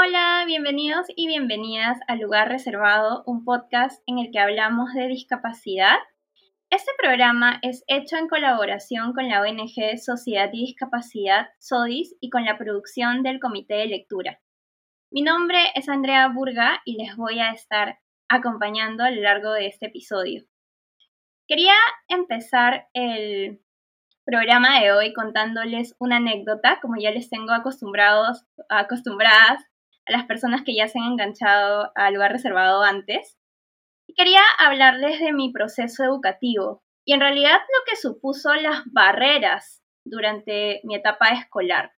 Hola, bienvenidos y bienvenidas a Lugar Reservado, un podcast en el que hablamos de discapacidad. Este programa es hecho en colaboración con la ONG Sociedad y Discapacidad, SODIS, y con la producción del Comité de Lectura. Mi nombre es Andrea Burga y les voy a estar acompañando a lo largo de este episodio. Quería empezar el programa de hoy contándoles una anécdota, como ya les tengo acostumbrados, acostumbradas a las personas que ya se han enganchado al lugar reservado antes. Y quería hablarles de mi proceso educativo y en realidad lo que supuso las barreras durante mi etapa escolar.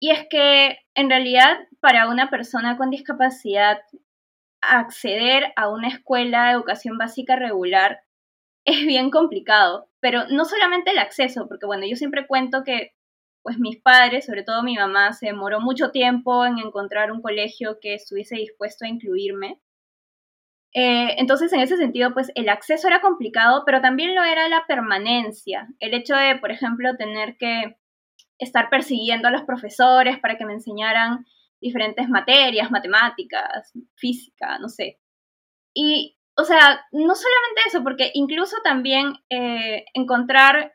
Y es que en realidad para una persona con discapacidad acceder a una escuela de educación básica regular es bien complicado, pero no solamente el acceso, porque bueno, yo siempre cuento que pues mis padres, sobre todo mi mamá, se demoró mucho tiempo en encontrar un colegio que estuviese dispuesto a incluirme. Eh, entonces, en ese sentido, pues el acceso era complicado, pero también lo era la permanencia. El hecho de, por ejemplo, tener que estar persiguiendo a los profesores para que me enseñaran diferentes materias, matemáticas, física, no sé. Y o sea, no solamente eso, porque incluso también eh, encontrar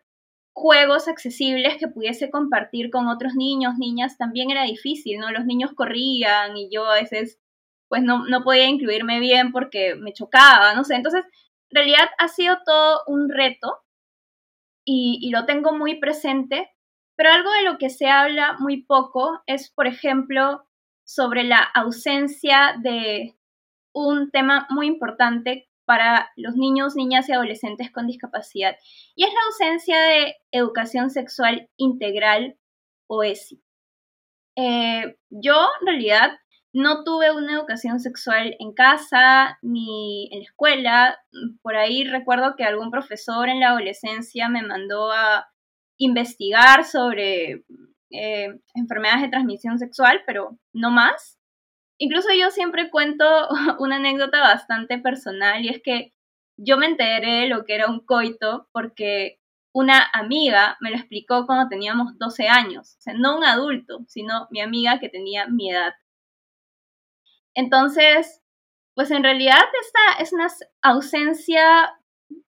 juegos accesibles que pudiese compartir con otros niños, niñas, también era difícil, ¿no? Los niños corrían y yo a veces pues no, no podía incluirme bien porque me chocaba, no sé. Entonces, en realidad ha sido todo un reto y, y lo tengo muy presente, pero algo de lo que se habla muy poco es, por ejemplo, sobre la ausencia de, un tema muy importante para los niños, niñas y adolescentes con discapacidad, y es la ausencia de educación sexual integral o ESI. Eh, yo, en realidad, no tuve una educación sexual en casa ni en la escuela. Por ahí recuerdo que algún profesor en la adolescencia me mandó a investigar sobre eh, enfermedades de transmisión sexual, pero no más. Incluso yo siempre cuento una anécdota bastante personal y es que yo me enteré de lo que era un coito porque una amiga me lo explicó cuando teníamos 12 años, o sea, no un adulto, sino mi amiga que tenía mi edad. Entonces, pues en realidad esta es una ausencia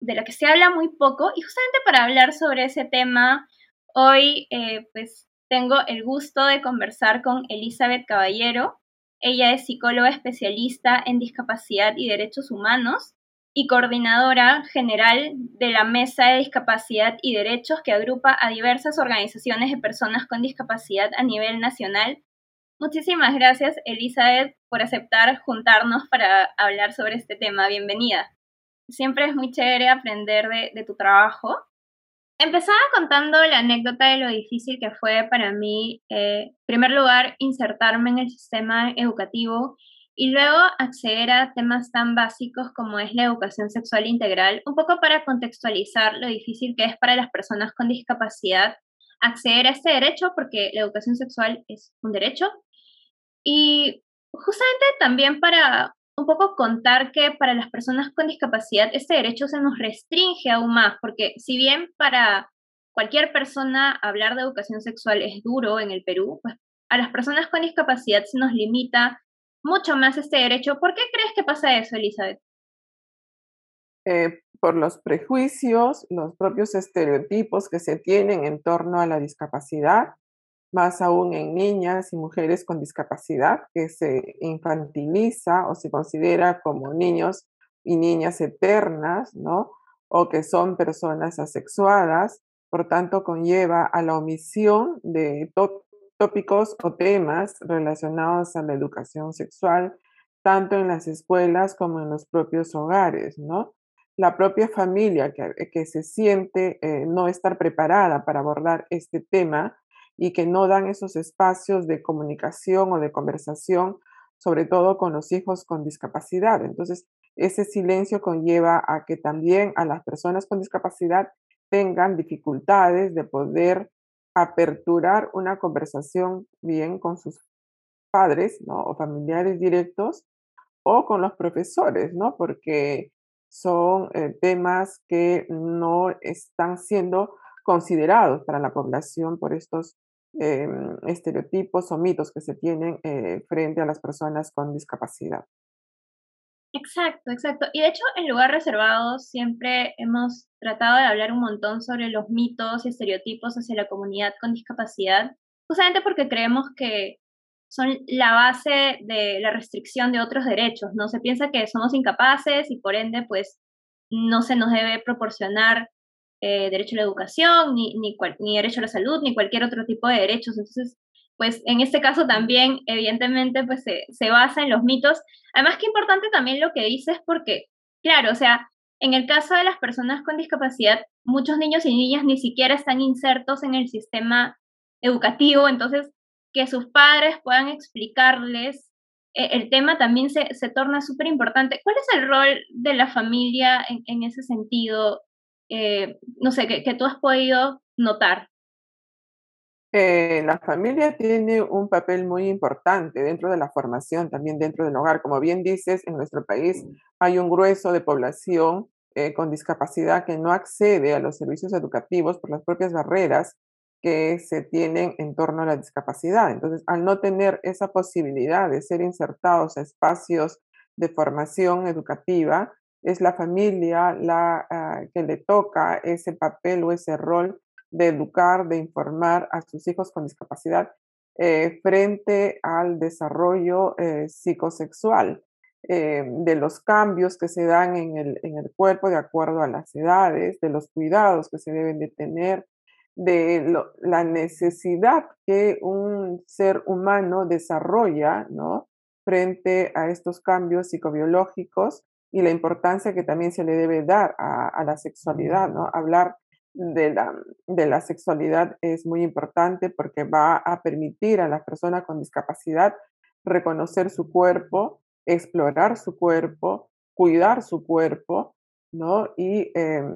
de la que se habla muy poco y justamente para hablar sobre ese tema, hoy eh, pues tengo el gusto de conversar con Elizabeth Caballero. Ella es psicóloga especialista en discapacidad y derechos humanos y coordinadora general de la Mesa de Discapacidad y Derechos que agrupa a diversas organizaciones de personas con discapacidad a nivel nacional. Muchísimas gracias, Elizabeth, por aceptar juntarnos para hablar sobre este tema. Bienvenida. Siempre es muy chévere aprender de, de tu trabajo Empezaba contando la anécdota de lo difícil que fue para mí, eh, en primer lugar, insertarme en el sistema educativo y luego acceder a temas tan básicos como es la educación sexual integral, un poco para contextualizar lo difícil que es para las personas con discapacidad acceder a este derecho, porque la educación sexual es un derecho. Y justamente también para un poco contar que para las personas con discapacidad este derecho se nos restringe aún más, porque si bien para cualquier persona hablar de educación sexual es duro en el Perú, pues a las personas con discapacidad se nos limita mucho más este derecho. ¿Por qué crees que pasa eso, Elizabeth? Eh, por los prejuicios, los propios estereotipos que se tienen en torno a la discapacidad más aún en niñas y mujeres con discapacidad, que se infantiliza o se considera como niños y niñas eternas, ¿no? O que son personas asexuadas, por tanto conlleva a la omisión de tópicos o temas relacionados a la educación sexual, tanto en las escuelas como en los propios hogares, ¿no? La propia familia que, que se siente eh, no estar preparada para abordar este tema, y que no dan esos espacios de comunicación o de conversación, sobre todo con los hijos con discapacidad. Entonces, ese silencio conlleva a que también a las personas con discapacidad tengan dificultades de poder aperturar una conversación bien con sus padres ¿no? o familiares directos o con los profesores, ¿no? porque son eh, temas que no están siendo considerados para la población por estos em, estereotipos o mitos que se tienen eh, frente a las personas con discapacidad. Exacto, exacto. Y de hecho, en lugar reservado siempre hemos tratado de hablar un montón sobre los mitos y estereotipos hacia la comunidad con discapacidad, justamente porque creemos que son la base de la restricción de otros derechos, ¿no? Se piensa que somos incapaces y por ende, pues, no se nos debe proporcionar eh, derecho a la educación, ni, ni, ni derecho a la salud, ni cualquier otro tipo de derechos. Entonces, pues en este caso también, evidentemente, pues se, se basa en los mitos. Además, que importante también lo que dices, porque, claro, o sea, en el caso de las personas con discapacidad, muchos niños y niñas ni siquiera están insertos en el sistema educativo, entonces que sus padres puedan explicarles eh, el tema también se, se torna súper importante. ¿Cuál es el rol de la familia en ese sentido? Eh, no sé, que, que, tú has podido notar. Eh, la familia tiene un papel muy importante dentro de la formación, también dentro del hogar. Como bien dices, en nuestro país hay un grueso de población eh, con discapacidad que no accede a los servicios educativos por las propias barreras que se tienen en torno a la discapacidad. Entonces, al no tener esa posibilidad de ser insertados a espacios de formación educativa, es la familia la ah, que le toca ese papel o ese rol de educar, de informar a sus hijos con discapacidad eh, frente al desarrollo eh, psicosexual, eh, de los cambios que se dan en el, en el, cuerpo de acuerdo a las edades, de los cuidados que se deben de tener, de la necesidad que un ser humano desarrolla ¿no? frente a estos cambios psicobiológicos y la importancia que también se le debe dar a, la sexualidad, ¿no? Hablar de la, de la sexualidad es muy importante porque va a permitir a la persona con discapacidad reconocer su cuerpo, explorar su cuerpo, cuidar su cuerpo, ¿no? Y em,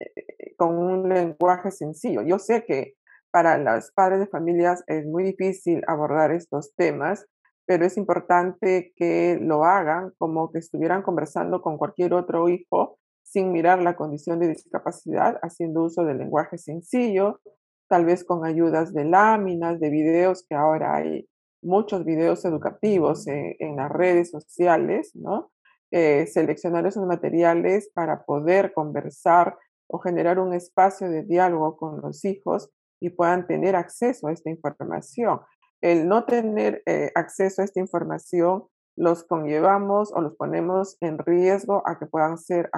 eh, con un lenguaje sencillo. Yo sé que para los padres de familias es muy difícil abordar estos temas, pero es importante que lo hagan como que estuvieran conversando con cualquier otro hijo sin mirar la condición de discapacidad, haciendo uso del lenguaje sencillo, tal vez con ayudas de láminas, de videos, que ahora hay muchos videos educativos en, las redes sociales, ¿no? Eh, seleccionar esos materiales para poder conversar o generar un espacio de diálogo con los hijos y puedan tener acceso a esta información. El no tener eh, acceso a esta información los conllevamos o los ponemos en riesgo a que puedan ser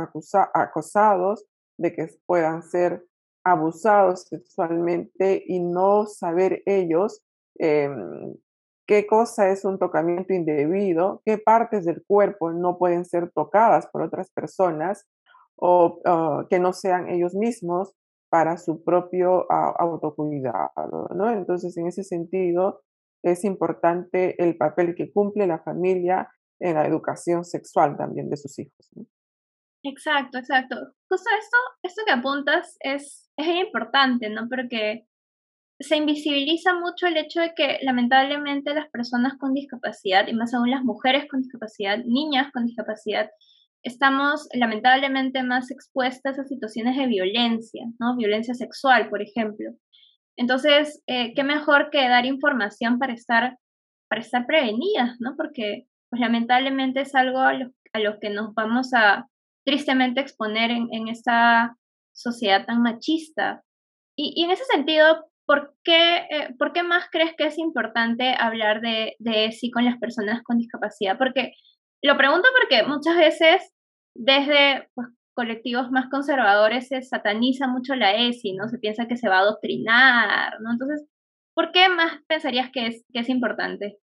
acosados, de que puedan ser abusados sexualmente y no saber ellos em, qué cosa es un tocamiento indebido, qué partes del cuerpo no pueden ser tocadas por otras personas o que no sean ellos mismos para su propio autocuidado, ¿no? Entonces, en ese sentido, es importante el papel que cumple la familia en la educación sexual también de sus hijos. Exacto, exacto. Justo esto, esto que apuntas es, es importante, ¿no? Porque se invisibiliza mucho el hecho de que lamentablemente las personas con discapacidad, y más aún las mujeres con discapacidad, niñas con discapacidad, estamos lamentablemente más expuestas a situaciones de violencia, ¿no? Violencia sexual, por ejemplo. Entonces, eh, qué mejor que dar información para estar, para estar prevenidas, ¿no? Porque, pues lamentablemente es algo a lo, que nos vamos a tristemente exponer en, en esta sociedad tan machista. Y, en ese sentido, ¿por qué, eh, ¿por qué más crees que es importante hablar de, de ESI con las personas con discapacidad? Porque lo pregunto porque muchas veces desde pues, colectivos más conservadores se sataniza mucho la ESI, ¿no? Se piensa que se va a adoctrinar, ¿no? Entonces, ¿por qué más pensarías que es, que es importante?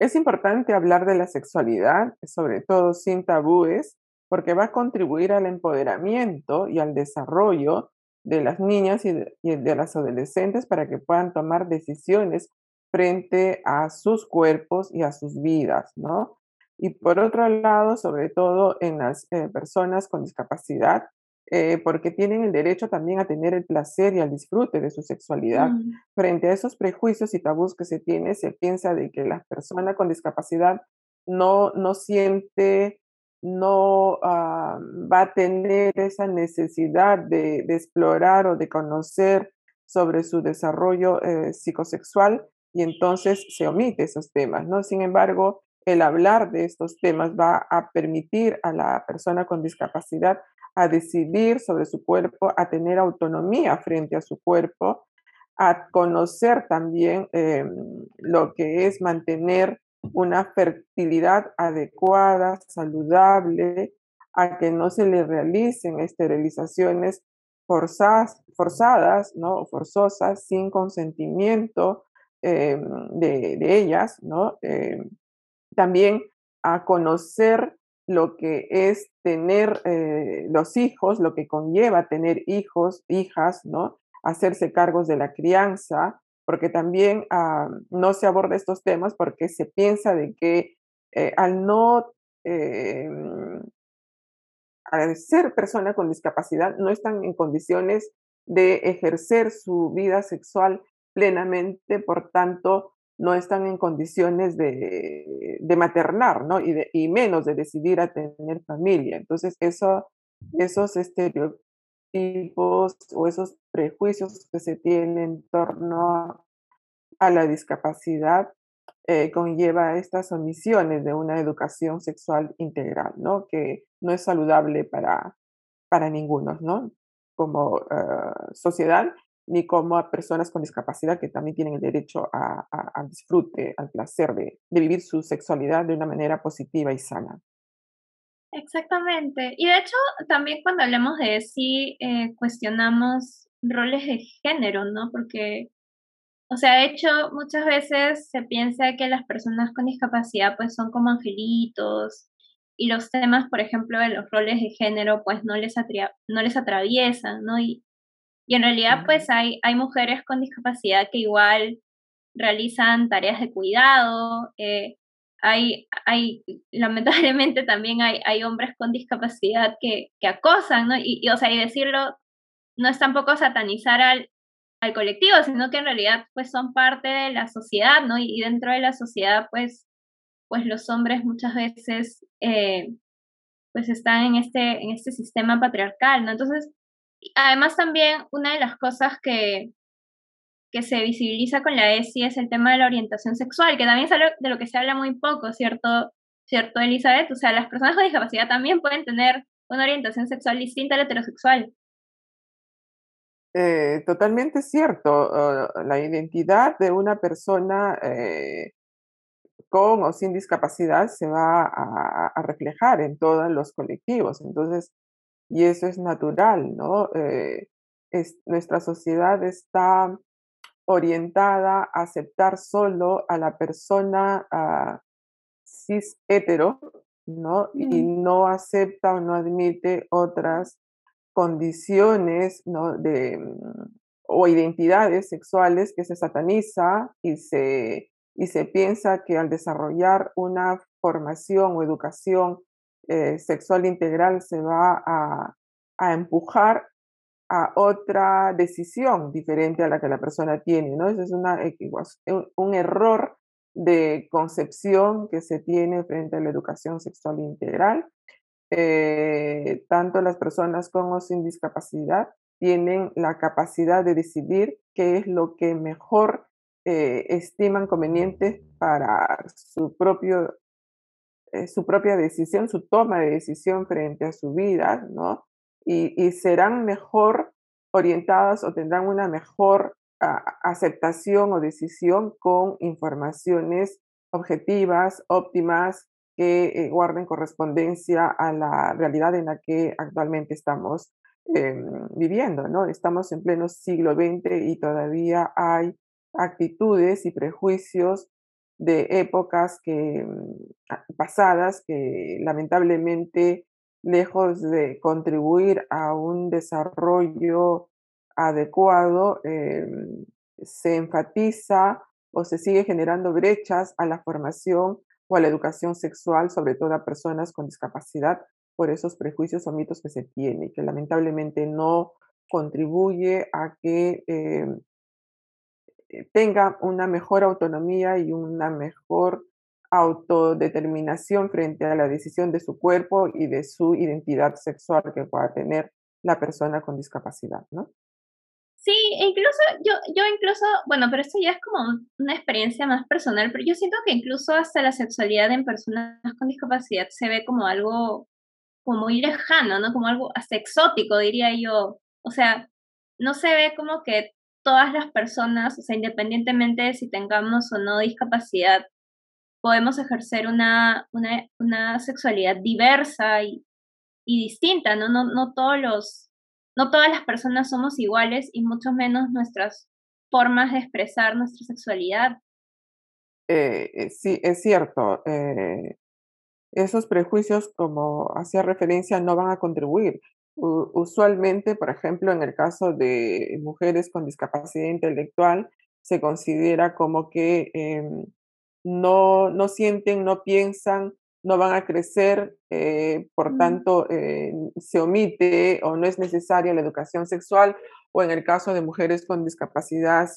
Es importante hablar de la sexualidad, sobre todo sin tabúes, porque va a contribuir al empoderamiento y al desarrollo de las niñas y de, y de las adolescentes para que puedan tomar decisiones frente a sus cuerpos y a sus vidas, ¿no? Y por otro lado, sobre todo en las eh, personas con discapacidad, eh, porque tienen el derecho también a tener el placer y al disfrute de su sexualidad. Mm. Frente a esos prejuicios y tabús que se tiene, se piensa de que la persona con discapacidad no, no siente, no ah, va a tener esa necesidad de, de, explorar o de conocer sobre su desarrollo eh, psicosexual y entonces se omite esos temas, ¿no? Sin embargo, el hablar de estos temas va a permitir a la persona con discapacidad a decidir sobre su cuerpo, a tener autonomía frente a su cuerpo, a conocer también em, lo que es mantener una fertilidad adecuada, saludable, a que no se le realicen esterilizaciones forzadas, forzadas ¿no? forzosas, sin consentimiento em, de, ellas, ¿no? Em, también a conocer lo que es tener eh, los hijos, lo que conlleva tener hijos, hijas, ¿no? Hacerse cargos de la crianza, porque también ah, no se aborda estos temas porque se piensa de que eh, al no em, al ser persona con discapacidad no están en condiciones de ejercer su vida sexual plenamente, por tanto, no están en condiciones de, maternar, ¿no? Y, y, menos de decidir a tener familia. Entonces, eso, esos estereotipos o esos prejuicios que se tienen en torno a la discapacidad eh, conlleva estas omisiones de una educación sexual integral, ¿no? Que no es saludable para, para ninguno, ¿no? Como eh, sociedad ni como a personas con discapacidad que también tienen el derecho a, a, disfrute, al placer de, de, vivir su sexualidad de una manera positiva y sana. Exactamente. Y de hecho, también cuando hablamos de sí, eh, cuestionamos roles de género, ¿no? Porque, o sea, de hecho, muchas veces se piensa que las personas con discapacidad pues son como angelitos y los temas, por ejemplo, de los roles de género pues no les, no les atraviesan, ¿no? Y, y en realidad, pues hay, hay mujeres con discapacidad que igual realizan tareas de cuidado. Eh, hay, hay, lamentablemente también hay, hay hombres con discapacidad que, que acosan, ¿no? Y, o sea, y decirlo no es tampoco satanizar al, al colectivo, sino que en realidad pues son parte de la sociedad, ¿no? Y, dentro de la sociedad pues, pues los hombres muchas veces eh, pues están en este, en este sistema patriarcal, ¿no? Entonces, además también una de las cosas que, que se visibiliza con la ESI es el tema de la orientación sexual, que también es algo de lo que se habla muy poco, ¿cierto? ¿Cierto, Elizabeth? O sea, las personas con discapacidad también pueden tener una orientación sexual distinta a la heterosexual. Eh, totalmente cierto. La identidad de una persona eh, con o sin discapacidad se va a, reflejar en todos los colectivos. Entonces, y eso es natural, ¿no? Eh, es, nuestra sociedad está orientada a aceptar solo a la persona uh, cis hetero, ¿no? Y no acepta o no admite otras condiciones, ¿no? De, o identidades sexuales que se sataniza y se, y se piensa que al desarrollar una formación o educación eh, sexual integral se va a, empujar a otra decisión diferente a la que la persona tiene, ¿no? Eso es un error de concepción que se tiene frente a la educación sexual integral. Eh, tanto las personas con o sin discapacidad tienen la capacidad de decidir qué es lo que mejor eh, estiman conveniente para su propio eh, su propia decisión, su toma de decisión frente a su vida, ¿no? Y, serán mejor orientadas o tendrán una mejor aceptación o decisión con informaciones objetivas, óptimas, que eh, guarden correspondencia a la realidad en la que actualmente estamos em, viviendo, ¿no? Estamos en pleno siglo XX y todavía hay actitudes y prejuicios de épocas que, mm, pasadas que lamentablemente, lejos de contribuir a un desarrollo adecuado, em, se enfatiza o se sigue generando brechas a la formación o a la educación sexual, sobre todo a personas con discapacidad, por esos prejuicios o mitos que se tienen, que lamentablemente no contribuye a que em, tenga una mejor autonomía y una mejor autodeterminación frente a la decisión de su cuerpo y de su identidad sexual que pueda tener la persona con discapacidad, ¿no? Sí, incluso yo, yo incluso, bueno, pero esto ya es como una experiencia más personal, pero yo siento que incluso hasta la sexualidad en personas con discapacidad se ve como algo como muy lejano, ¿no? Como algo hasta exótico, diría yo. O sea, no se ve como que todas las personas, o sea, independientemente de si tengamos o no discapacidad, podemos ejercer una, una, una sexualidad diversa y, y distinta, ¿no? ¿no? No todos los no todas las personas somos iguales y mucho menos nuestras formas de expresar nuestra sexualidad. Eh, eh, sí, es cierto. Eh, esos prejuicios, como hacía referencia, no van a contribuir. Usualmente, por ejemplo, en el caso de mujeres con discapacidad intelectual, se considera como que em, no, no sienten, no piensan, no van a crecer, eh, por tanto eh, se omite o no es necesaria la educación sexual, o en el caso de mujeres con discapacidad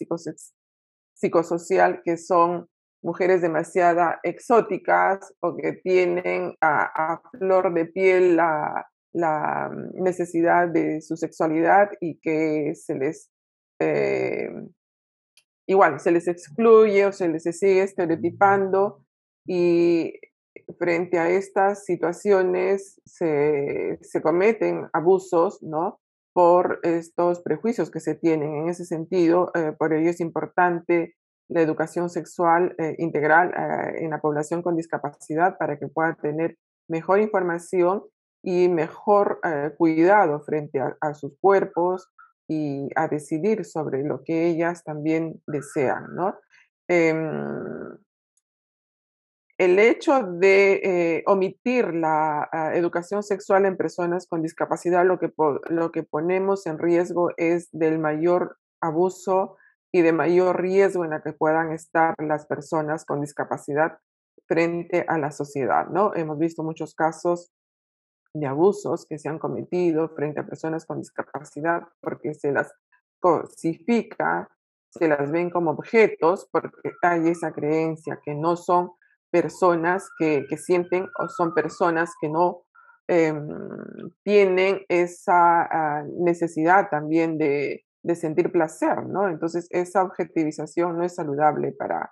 psicosocial, que son mujeres demasiado exóticas o que tienen a, flor de piel la, necesidad de su sexualidad y que se les, eh, igual, se les excluye o se les sigue estereotipando y frente a estas situaciones se, cometen abusos, ¿no? Por estos prejuicios que se tienen. En ese sentido, eh, por ello es importante la educación sexual eh, integral eh, en la población con discapacidad para que pueda tener mejor información y mejor cuidado frente a, sus cuerpos y a decidir sobre lo que ellas también desean, ¿no? Em, el hecho de eh, omitir la ah, educación sexual en personas con discapacidad, lo que, lo que ponemos en riesgo es del mayor abuso y de mayor riesgo en la que puedan estar las personas con discapacidad frente a la sociedad, ¿no? Hemos visto muchos casos de abusos que se han cometido frente a personas con discapacidad porque se las cosifica, se las ven como objetos porque hay esa creencia que no son personas que, sienten o son personas que no em, tienen esa ah, necesidad también de, sentir placer, ¿no? Entonces, esa objetivización no es saludable para,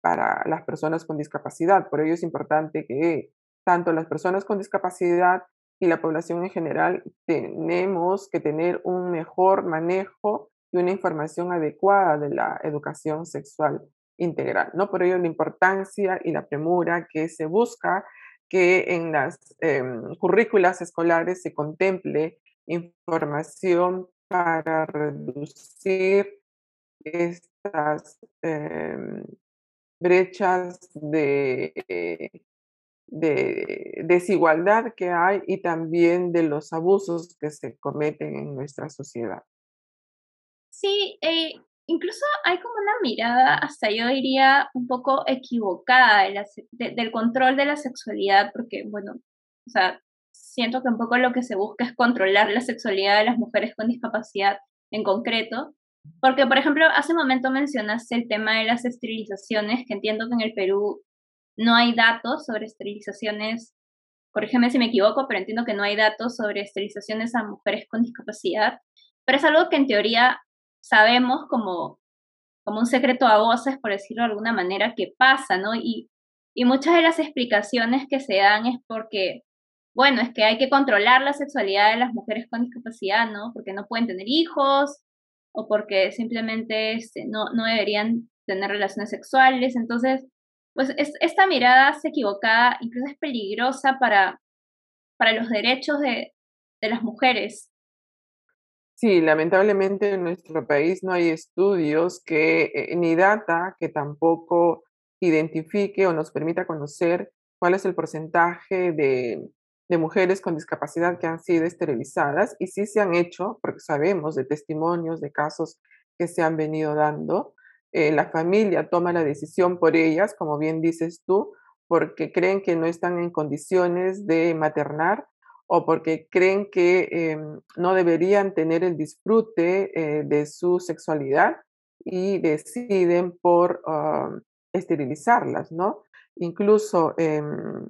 para las personas con discapacidad. Por ello es importante que tanto las personas con discapacidad y la población en general tenemos que tener un mejor manejo y una información adecuada de la educación sexual integral, ¿no? Por ello la importancia y la premura que se busca que en las em, currículas escolares se contemple información para reducir estas em, brechas de, de, desigualdad que hay y también de los abusos que se cometen en nuestra sociedad. Sí, eh, incluso hay como una mirada, hasta yo diría, un poco equivocada del control de la sexualidad, porque, bueno, o sea, siento que un poco lo que se busca es controlar la sexualidad de las mujeres con discapacidad en concreto. Porque, por ejemplo, hace un momento mencionaste el tema de las esterilizaciones, que entiendo que en el Perú no hay datos sobre esterilizaciones, corrígeme si me equivoco, pero entiendo que no hay datos sobre esterilizaciones a mujeres con discapacidad, pero es algo que en teoría sabemos como, como un secreto a voces, por decirlo de alguna manera, que pasa, ¿no? Y, y muchas de las explicaciones que se dan es porque, bueno, es que hay que controlar la sexualidad de las mujeres con discapacidad, ¿no? Porque no pueden tener hijos o porque simplemente este, no, no deberían tener relaciones sexuales. Entonces, pues esta mirada equivocada, incluso es peligrosa para, para los derechos de, de las mujeres. Sí, lamentablemente en nuestro país no hay estudios que, eh, ni data que tampoco identifique o nos permita conocer cuál es el porcentaje de, mujeres con discapacidad que han sido esterilizadas y sí se han hecho, porque sabemos de testimonios, de casos que se han venido dando. Eh, la familia toma la decisión por ellas, como bien dices tú, porque creen que no están en condiciones de maternar o porque creen que em, no deberían tener el disfrute eh, de su sexualidad y deciden por ah, esterilizarlas, ¿no? Incluso em,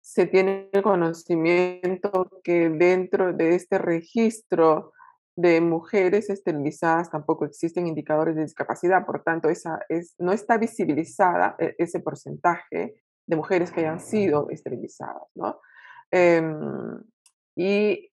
se tiene el conocimiento que dentro de este registro de mujeres esterilizadas tampoco existen indicadores de discapacidad, por tanto, esa es, no está visibilizada e, ese porcentaje de mujeres que hayan sido esterilizadas, ¿no? Em, y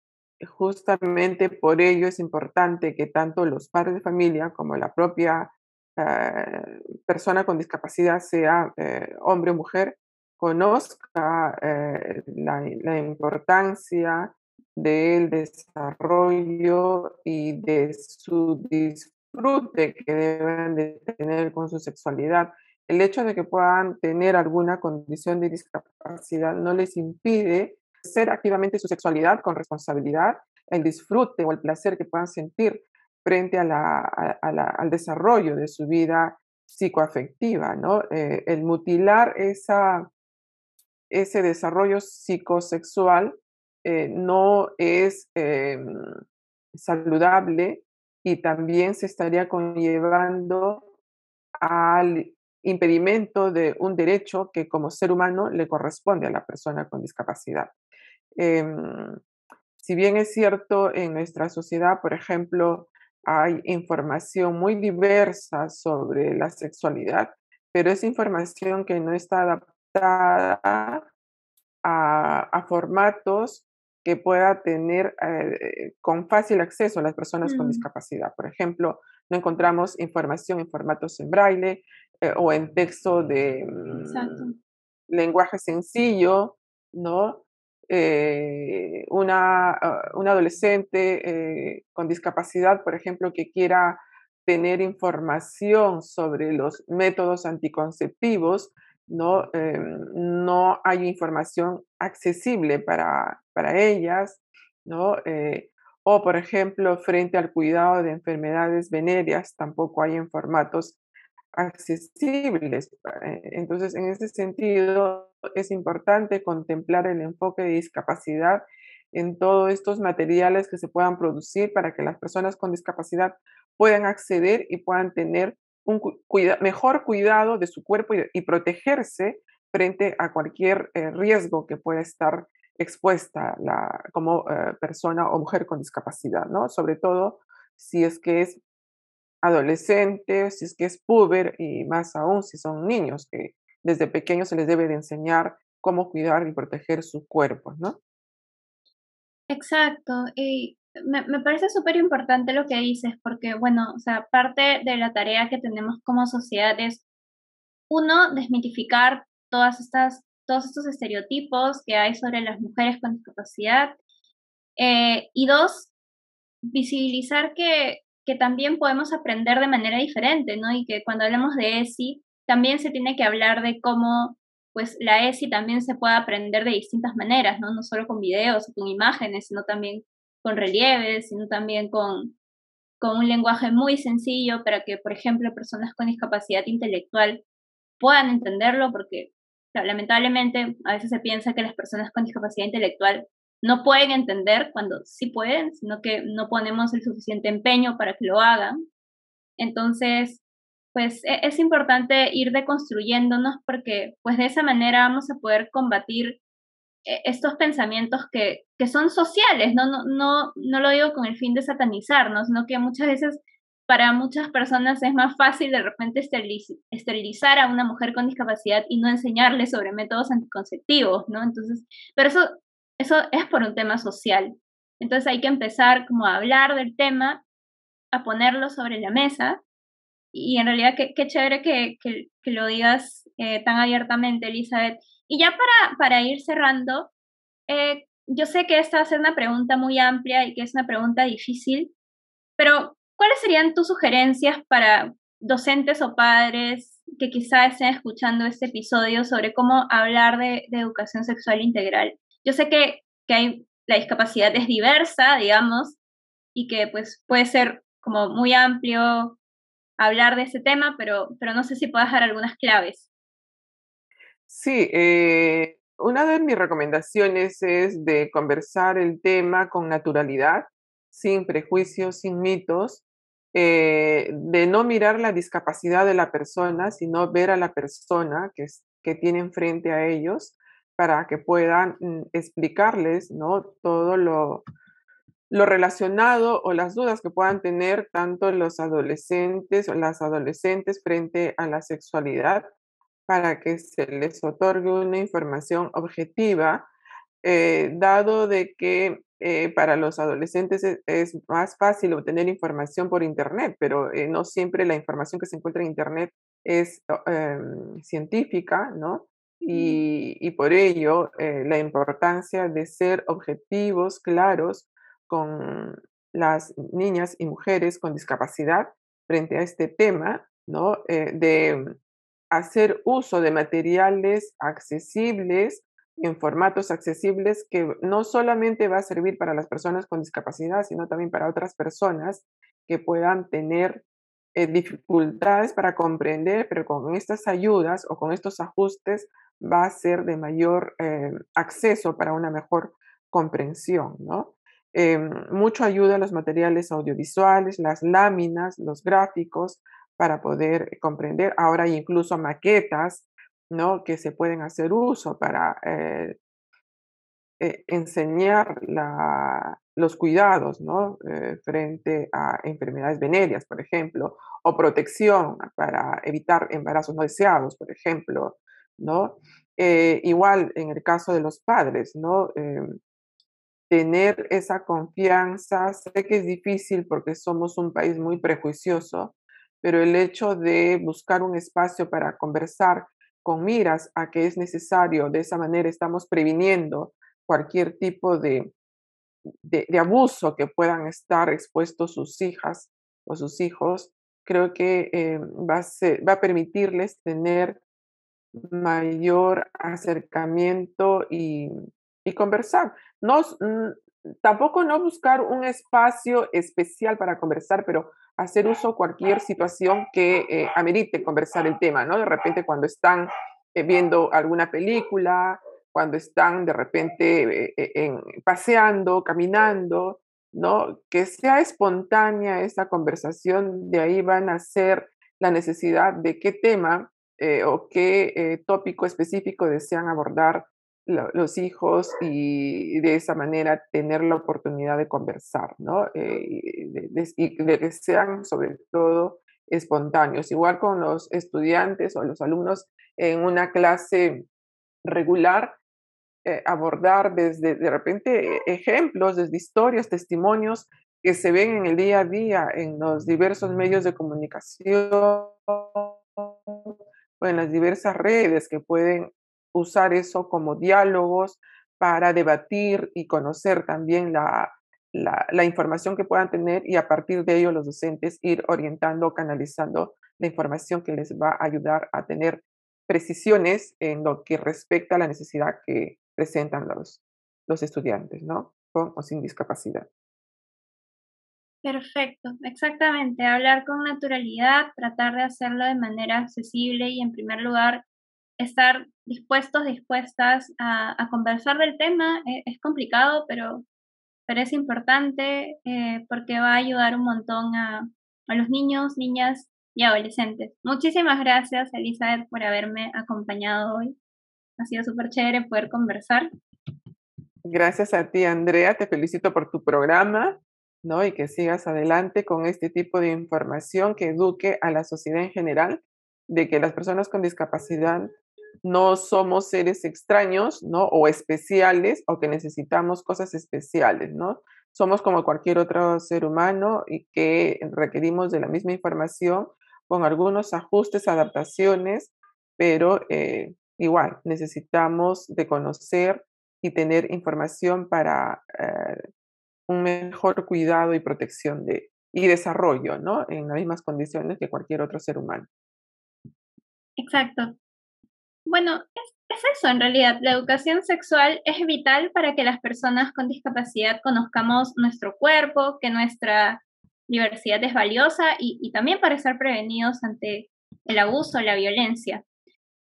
justamente por ello es importante que tanto los padres de familia como la propia eh, persona con discapacidad, sea eh, hombre o mujer, conozca eh, la, la, importancia del desarrollo y de su disfrute que deben de tener con su sexualidad. El hecho de que puedan tener alguna condición de discapacidad no les impide ser activamente su sexualidad con responsabilidad, el disfrute o el placer que puedan sentir frente a al desarrollo de su vida psicoafectiva, ¿no? Eh, el mutilar esa, ese desarrollo psicosexual eh, no es em, saludable y también se estaría conllevando al impedimento de un derecho que como ser humano le corresponde a la persona con discapacidad. Em, si bien es cierto, en nuestra sociedad, por ejemplo, hay información muy diversa sobre la sexualidad, pero es información que no está adaptada a, formatos que pueda tener eh, con fácil acceso a las personas con mm. discapacidad. Por ejemplo, no encontramos información en formatos en braille eh, o en texto de mm, lenguaje sencillo, ¿no? Eh, una, ah, un adolescente con discapacidad, por ejemplo, que quiera tener información sobre los métodos anticonceptivos, no, em, no hay información accesible para, para ellas, ¿no? Eh, o, por ejemplo, frente al cuidado de enfermedades venéreas, tampoco hay en formatos accesibles. Eh, entonces, en ese sentido, es importante contemplar el enfoque de discapacidad en todos estos materiales que se puedan producir para que las personas con discapacidad puedan acceder y puedan tener un mejor cuidado de su cuerpo y, protegerse frente a cualquier eh, riesgo que pueda estar expuesta la, como eh, persona o mujer con discapacidad, ¿no? Sobre todo si es que es adolescentes, si es que es puber y más aún si son niños, que desde pequeños se les debe de enseñar cómo cuidar y proteger su cuerpo, ¿no? Exacto, y me, me parece súper importante lo que dices, porque, bueno, o sea, parte de la tarea que tenemos como sociedad es, uno, desmitificar todas estas, todos estos estereotipos que hay sobre las mujeres con discapacidad, eh, y dos, visibilizar que que también podemos aprender de manera diferente, ¿no? Y que cuando hablamos de ESI, también se tiene que hablar de cómo, pues, la ESI también se puede aprender de distintas maneras, ¿no? No solo con videos o con imágenes, sino también con relieves, sino también con, con un lenguaje muy sencillo para que, por ejemplo, personas con discapacidad intelectual puedan entenderlo, porque lamentablemente a veces se piensa que las personas con discapacidad intelectual no pueden entender cuando sí pueden, sino que no ponemos el suficiente empeño para que lo hagan. Entonces, pues e-, es importante ir deconstruyéndonos porque pues de esa manera vamos a poder combatir estos pensamientos que, que son sociales, ¿no? No, no, no lo digo con el fin de satanizarnos, sino que muchas veces para muchas personas es más fácil de repente esterilizar a una mujer con discapacidad y no enseñarle sobre métodos anticonceptivos, ¿no? Entonces, pero eso eso es por un tema social. Entonces hay que empezar como a hablar del tema, a ponerlo sobre la mesa. Y en realidad qué, qué chévere que, que, lo digas eh, tan abiertamente, Elizabeth. Y ya para, para ir cerrando, eh, yo sé que esta va a ser una pregunta muy amplia y que es una pregunta difícil, pero ¿cuáles serían tus sugerencias para docentes o padres que quizá estén escuchando este episodio sobre cómo hablar de, de educación sexual integral? Yo sé que, que hay, la discapacidad es diversa, digamos, y que pues puede ser como muy amplio hablar de ese tema, pero, pero no sé si puedas dar algunas claves. Sí, eh, una de mis recomendaciones es de conversar el tema con naturalidad, sin prejuicios, sin mitos, eh, de no mirar la discapacidad de la persona, sino ver a la persona que, que tienen frente a ellos para que puedan mm, explicarles ¿no? todo lo, lo relacionado o las dudas que puedan tener tanto los adolescentes o las adolescentes frente a la sexualidad para que se les otorgue una información objetiva, eh, dado de que eh, para los adolescentes es, más fácil obtener información por Internet, pero eh, no siempre la información que se encuentra en Internet es em, científica, ¿no? Y, por ello, la importancia de ser objetivos, claros, con las niñas y mujeres con discapacidad frente a este tema, ¿no? de hacer uso de materiales accesibles en formatos accesibles que no solamente va a servir para las personas con discapacidad, sino también para otras personas que puedan tener eh, dificultades para comprender, pero con estas ayudas o con estos ajustes va a ser de mayor eh, acceso para una mejor comprensión. Eh, mucho ayuda a los materiales audiovisuales, las láminas, los gráficos, para poder comprender. Ahora hay incluso maquetas ¿no? que se pueden hacer uso para eh, eh, enseñar los cuidados ¿no? Eh, frente a enfermedades venéreas, por ejemplo, o protección para evitar embarazos no deseados, por ejemplo. ¿no? igual en el caso de los padres, ¿no? tener esa confianza, sé que es difícil porque somos un país muy prejuicioso, pero el hecho de buscar un espacio para conversar con miras a que es necesario, de esa manera estamos previniendo cualquier tipo de, de, abuso que puedan estar expuestos sus hijas o sus hijos, creo que eh, va, a va a permitirles tener mayor acercamiento y, y conversar. No, tampoco no buscar un espacio especial para conversar, pero hacer uso cualquier situación que eh, amerite conversar el tema, ¿no? De repente cuando están eh, viendo alguna película, cuando están de repente eh, paseando, caminando, ¿no? Que sea espontánea esa conversación, de ahí van a ser la necesidad de qué tema o qué tópico específico desean abordar los hijos y de esa manera tener la oportunidad de conversar, ¿no? Eh, y, de, que sean sobre todo espontáneos. Igual con los estudiantes o los alumnos en una clase regular, eh, abordar desde de repente ejemplos, desde historias, testimonios que se ven en el día a día en los diversos medios de comunicación o en las diversas redes que pueden usar eso como diálogos para debatir y conocer también la, la, información que puedan tener y a partir de ello los docentes ir orientando, canalizando la información que les va a ayudar a tener precisiones en lo que respecta a la necesidad que presentan los, los estudiantes, ¿no? Con o sin discapacidad. Perfecto, exactamente. Hablar con naturalidad, tratar de hacerlo de manera accesible y en primer lugar estar dispuestos, dispuestas a, conversar del tema. Eh, es complicado, pero, pero es importante eh, porque va a ayudar un montón a, a los niños, niñas y adolescentes. Muchísimas gracias, Elizabeth, por haberme acompañado hoy. Ha sido súper chévere poder conversar. Gracias a ti, Andrea. Te felicito por tu programa, ¿no? Y que sigas adelante con este tipo de información que eduque a la sociedad en general de que las personas con discapacidad no somos seres extraños, ¿no? O especiales o que necesitamos cosas especiales, ¿no? Somos como cualquier otro ser humano y que requerimos de la misma información con algunos ajustes, adaptaciones, pero eh, igual necesitamos de conocer y tener información para eh, un mejor cuidado y protección de, y desarrollo, ¿no? En las mismas condiciones que cualquier otro ser humano. Exacto. Bueno, es, eso en realidad. La educación sexual es vital para que las personas con discapacidad conozcamos nuestro cuerpo, que nuestra diversidad es valiosa y, también para estar prevenidos ante el abuso la violencia.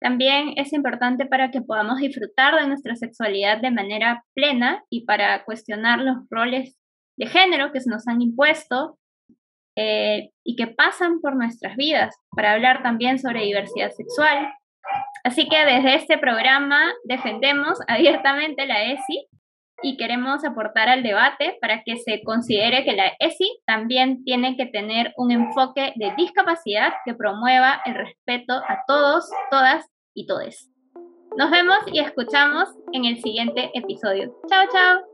También es importante para que podamos disfrutar de nuestra sexualidad de manera plena y para cuestionar los roles de género que se nos han impuesto eh, y que pasan por nuestras vidas, para hablar también sobre diversidad sexual, Así que desde este programa defendemos abiertamente la ESI y queremos aportar al debate para que se considere que la ESI también tiene que tener un enfoque de discapacidad que promueva el respeto a todos, todas y todes. Nos vemos y escuchamos en el siguiente episodio. Chao, chao.